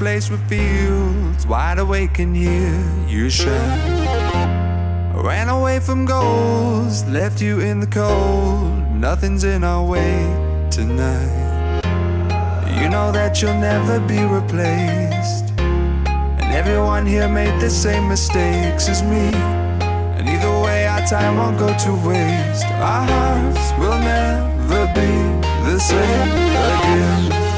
place with fields wide awake and hear you shout. Ran away from goals, left you in the cold. Nothing's in our way tonight. You know that you'll never be replaced. And everyone here made the same mistakes as me. And either way, our time won't go to waste. Our hearts will never be the same again.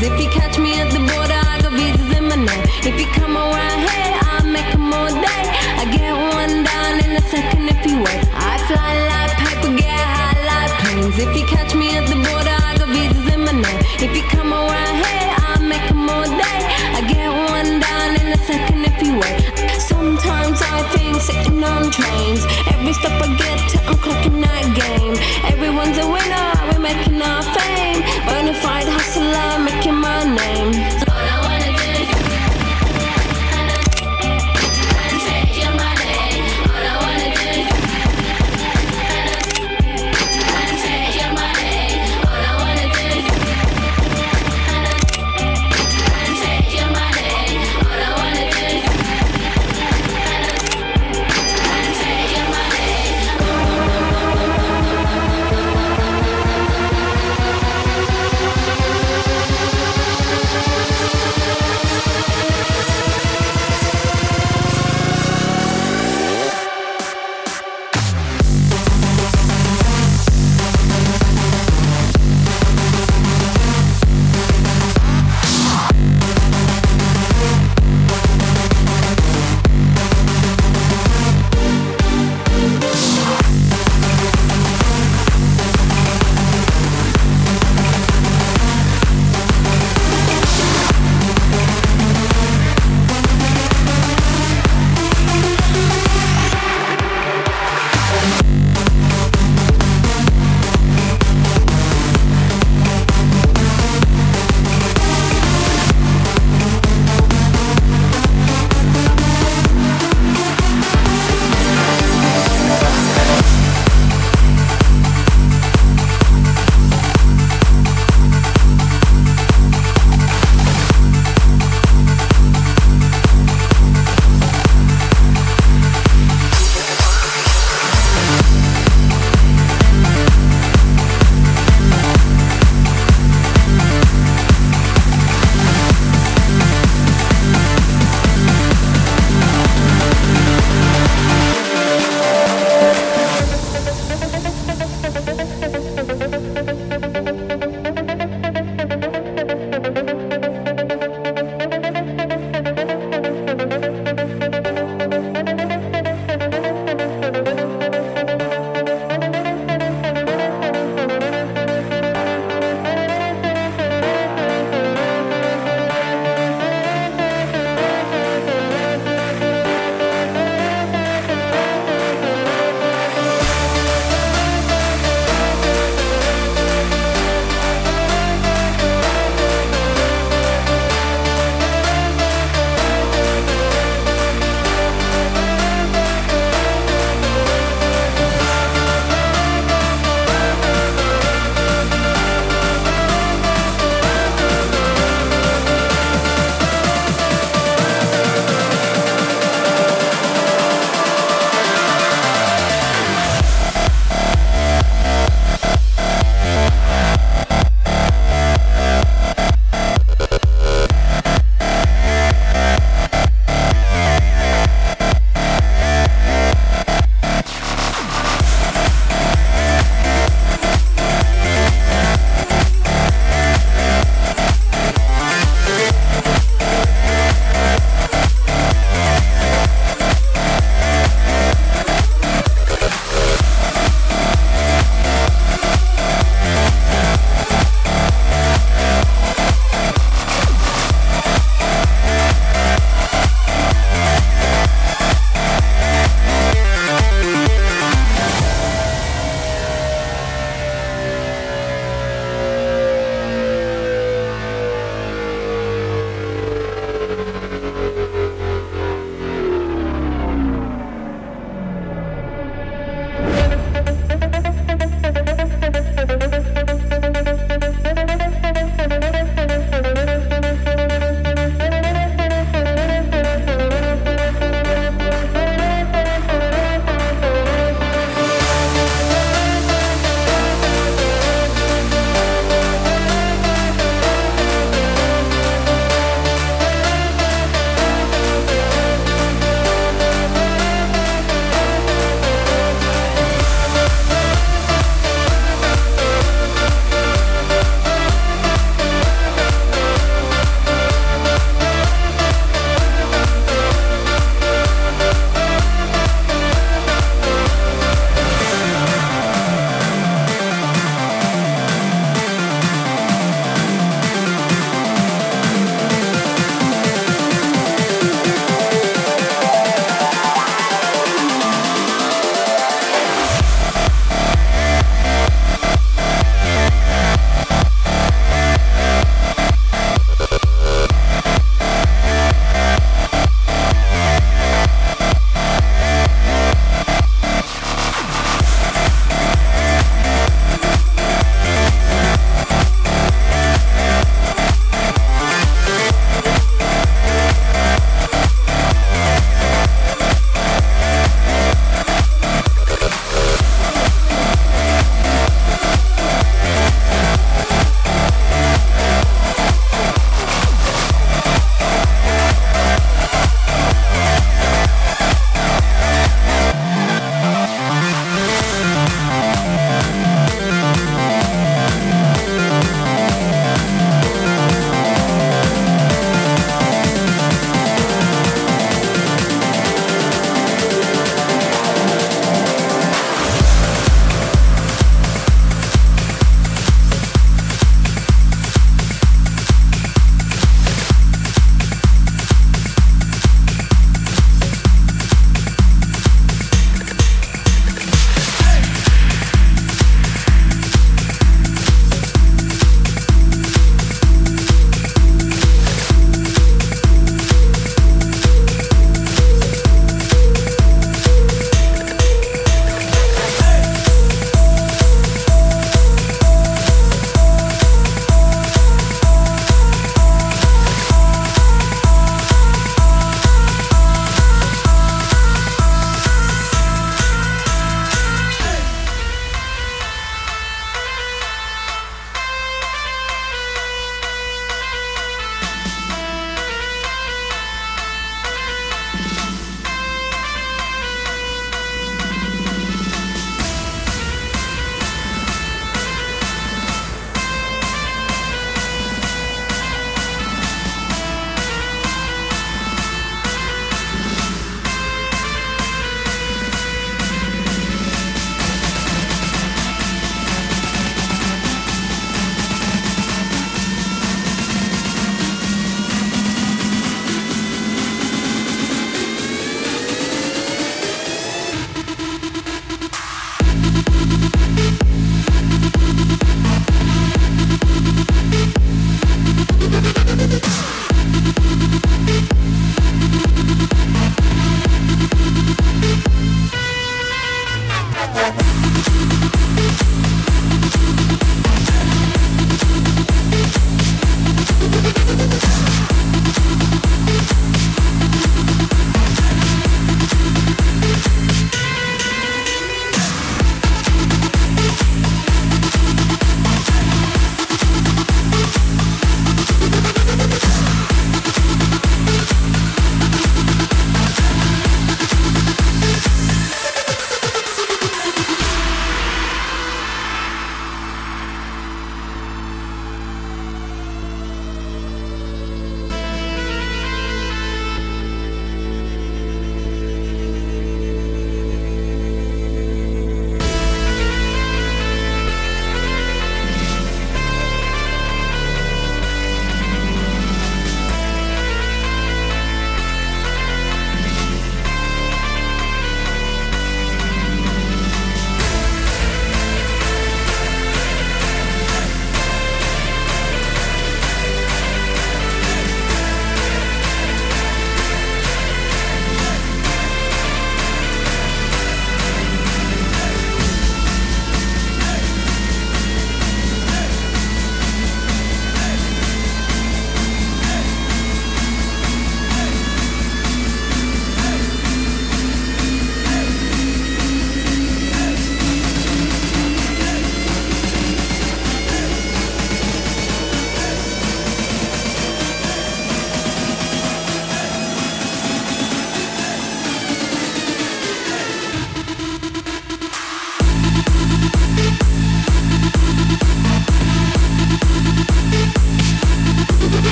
Cause if you catch me at the border, I got visas in my name. If you come around here, I'll make them all day. I get one down in a second if you wait. I fly like paper, get high like planes. If you catch me at the border, I got visas in my name. If you come around here, I'll make them all day. I get one down in a second if you wait. Sometimes I think sitting on trains. Every stop I get to, I'm clocking that game. Everyone's a winner, we're making our fame. Bonafide hustler,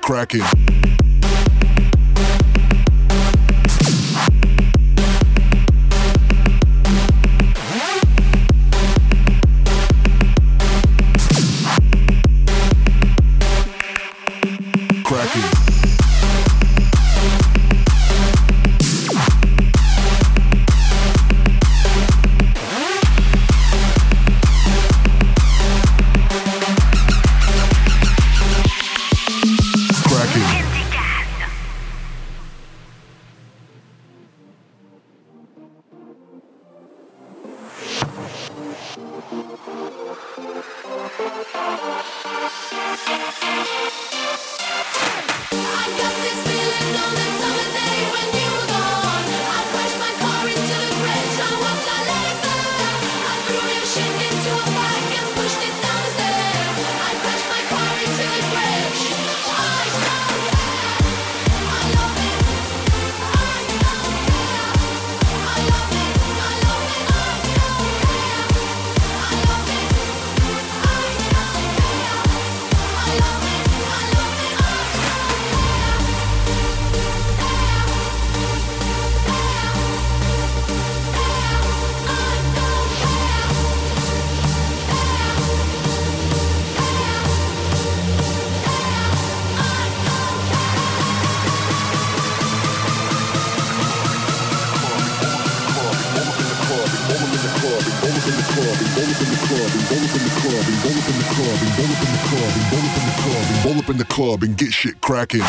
cracking. club and roll up in the club and get shit cracking.